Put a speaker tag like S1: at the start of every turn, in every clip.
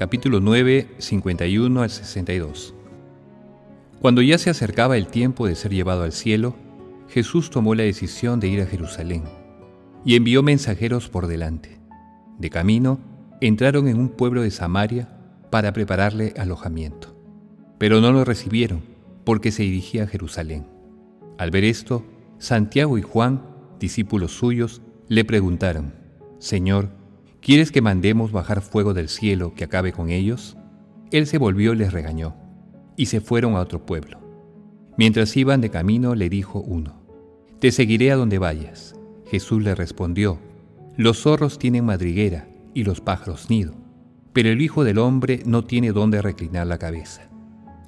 S1: capítulo 9, 51 al 62. Cuando ya se acercaba el tiempo de ser llevado al cielo, Jesús tomó la decisión de ir a Jerusalén y envió mensajeros por delante. De camino, entraron en un pueblo de Samaria para prepararle alojamiento. Pero no lo recibieron porque se dirigía a Jerusalén. Al ver esto, Santiago y Juan, discípulos suyos, le preguntaron, Señor, ¿Quieres que mandemos bajar fuego del cielo que acabe con ellos? Él se volvió y les regañó, y se fueron a otro pueblo. Mientras iban de camino le dijo uno, Te seguiré a donde vayas. Jesús le respondió, Los zorros tienen madriguera y los pájaros nido, pero el Hijo del Hombre no tiene dónde reclinar la cabeza.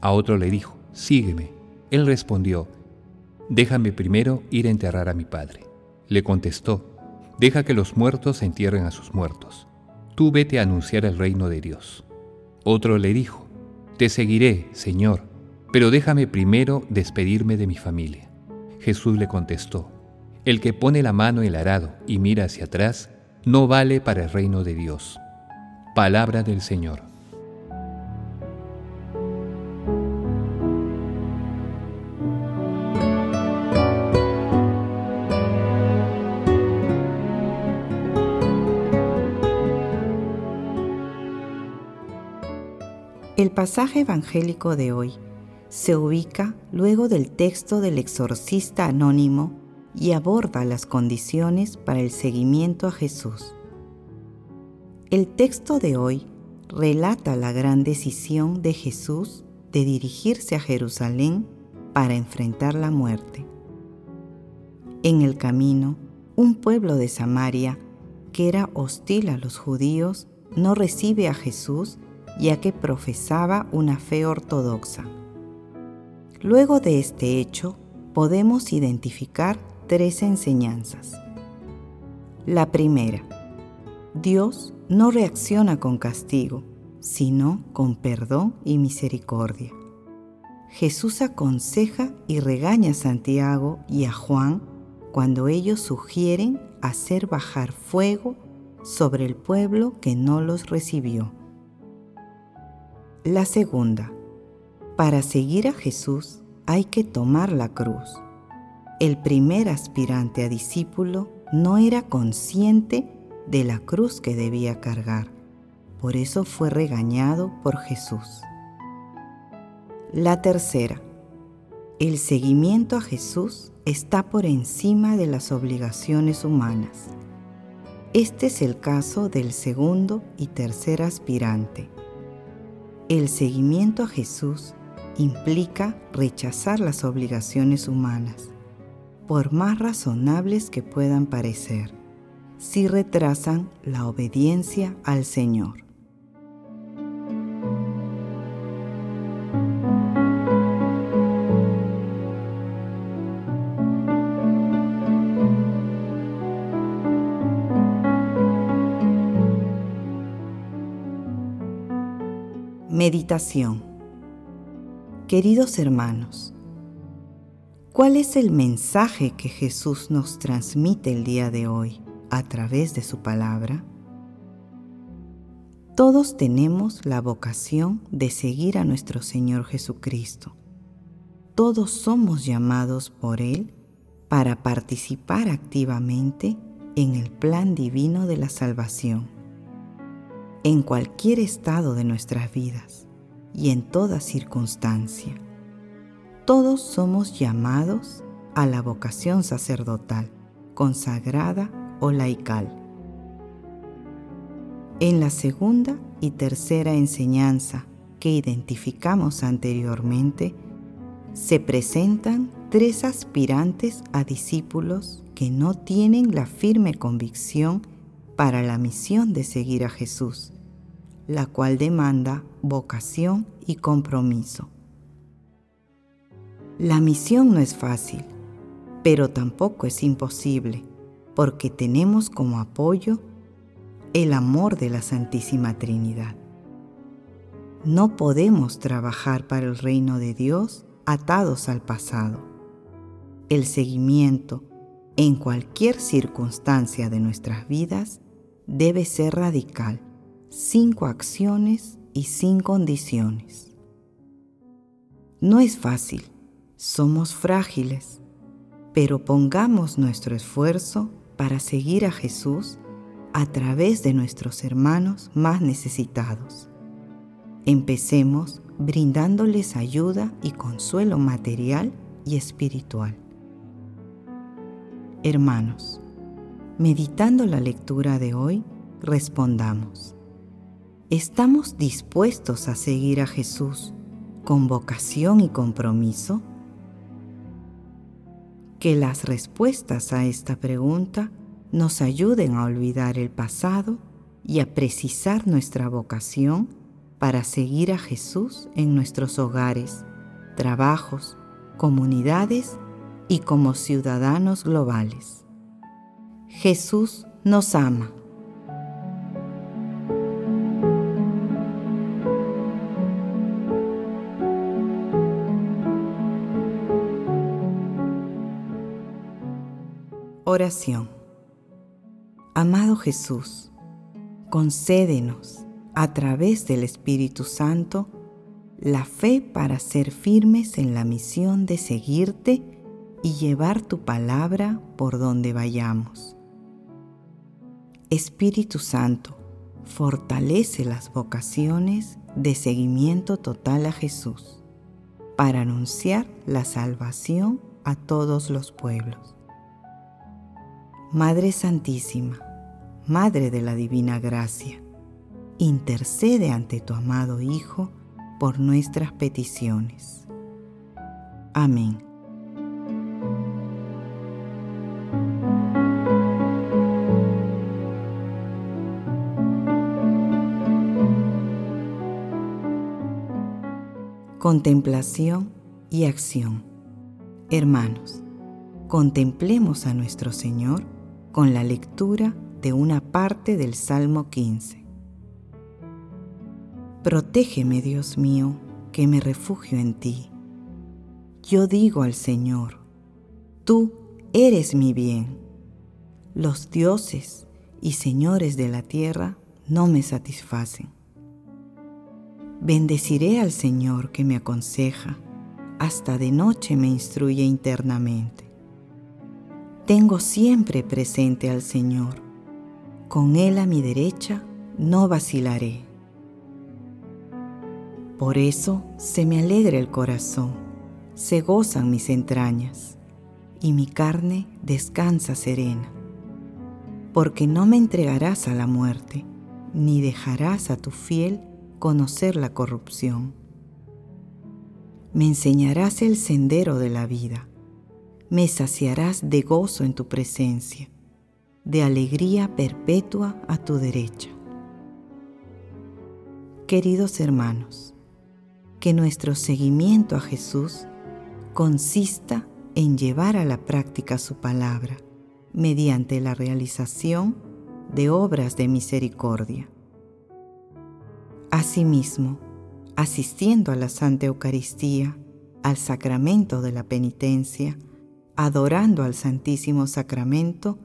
S1: A otro le dijo, Sígueme. Él respondió, Déjame primero ir a enterrar a mi padre. Le contestó, Deja que los muertos entierren a sus muertos. Tú vete a anunciar el reino de Dios. Otro le dijo, Te seguiré, Señor, pero déjame primero despedirme de mi familia. Jesús le contestó, El que pone la mano en el arado y mira hacia atrás, no vale para el reino de Dios. Palabra del Señor.
S2: Pasaje evangélico de hoy se ubica luego del texto del exorcista anónimo y aborda las condiciones para el seguimiento a Jesús. El texto de hoy relata la gran decisión de Jesús de dirigirse a Jerusalén para enfrentar la muerte. En el camino, un pueblo de Samaria, que era hostil a los judíos, no recibe a Jesús ya que profesaba una fe ortodoxa. Luego de este hecho, podemos identificar tres enseñanzas. La primera, Dios no reacciona con castigo, sino con perdón y misericordia. Jesús aconseja y regaña a Santiago y a Juan cuando ellos sugieren hacer bajar fuego sobre el pueblo que no los recibió. La segunda, para seguir a Jesús hay que tomar la cruz. El primer aspirante a discípulo no era consciente de la cruz que debía cargar, por eso fue regañado por Jesús. La tercera, el seguimiento a Jesús está por encima de las obligaciones humanas. Este es el caso del segundo y tercer aspirante. El seguimiento a Jesús implica rechazar las obligaciones humanas, por más razonables que puedan parecer, si retrasan la obediencia al Señor. Meditación Queridos hermanos, ¿cuál es el mensaje que Jesús nos transmite el día de hoy a través de su palabra? Todos tenemos la vocación de seguir a nuestro Señor Jesucristo. Todos somos llamados por Él para participar activamente en el plan divino de la salvación en cualquier estado de nuestras vidas y en toda circunstancia. Todos somos llamados a la vocación sacerdotal, consagrada o laical. En la segunda y tercera enseñanza que identificamos anteriormente, se presentan tres aspirantes a discípulos que no tienen la firme convicción para la misión de seguir a Jesús, la cual demanda vocación y compromiso. La misión no es fácil, pero tampoco es imposible, porque tenemos como apoyo el amor de la Santísima Trinidad. No podemos trabajar para el reino de Dios atados al pasado. El seguimiento en cualquier circunstancia de nuestras vidas debe ser radical, sin coacciones y sin condiciones. No es fácil, somos frágiles, pero pongamos nuestro esfuerzo para seguir a Jesús a través de nuestros hermanos más necesitados. Empecemos brindándoles ayuda y consuelo material y espiritual. Hermanos, meditando la lectura de hoy, respondamos. ¿Estamos dispuestos a seguir a Jesús con vocación y compromiso? Que las respuestas a esta pregunta nos ayuden a olvidar el pasado y a precisar nuestra vocación para seguir a Jesús en nuestros hogares, trabajos, comunidades y como ciudadanos globales. Jesús nos ama. Oración. Amado Jesús, concédenos a través del Espíritu Santo la fe para ser firmes en la misión de seguirte y llevar tu palabra por donde vayamos. Espíritu Santo, fortalece las vocaciones de seguimiento total a Jesús para anunciar la salvación a todos los pueblos. Madre Santísima, Madre de la Divina Gracia, intercede ante tu amado Hijo por nuestras peticiones. Amén. Contemplación y acción. Hermanos, contemplemos a nuestro Señor con la lectura de una parte del Salmo 15. Protégeme, Dios mío, que me refugio en ti. Yo digo al Señor, tú eres mi bien. Los dioses y señores de la tierra no me satisfacen. Bendeciré al Señor que me aconseja, hasta de noche me instruye internamente. Tengo siempre presente al Señor. Con Él a mi derecha no vacilaré. Por eso se me alegra el corazón, se gozan mis entrañas, y mi carne descansa serena. Porque no me entregarás a la muerte, ni dejarás a tu fiel conocer la corrupción. Me enseñarás el sendero de la vida me saciarás de gozo en tu presencia, de alegría perpetua a tu derecha. Queridos hermanos, que nuestro seguimiento a Jesús consista en llevar a la práctica su palabra mediante la realización de obras de misericordia. Asimismo, asistiendo a la Santa Eucaristía, al sacramento de la penitencia, adorando al Santísimo Sacramento,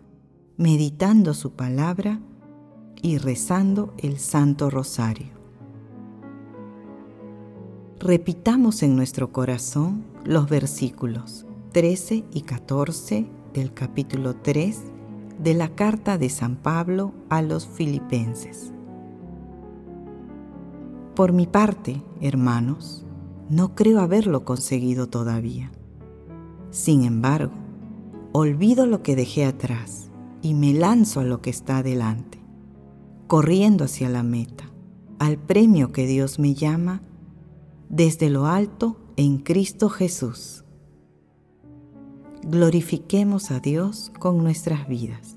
S2: meditando su palabra y rezando el Santo Rosario. Repitamos en nuestro corazón los versículos 13 y 14 del capítulo 3 de la carta de San Pablo a los filipenses. Por mi parte, hermanos, no creo haberlo conseguido todavía. Sin embargo, olvido lo que dejé atrás y me lanzo a lo que está adelante, corriendo hacia la meta, al premio que Dios me llama desde lo alto en Cristo Jesús. Glorifiquemos a Dios con nuestras vidas.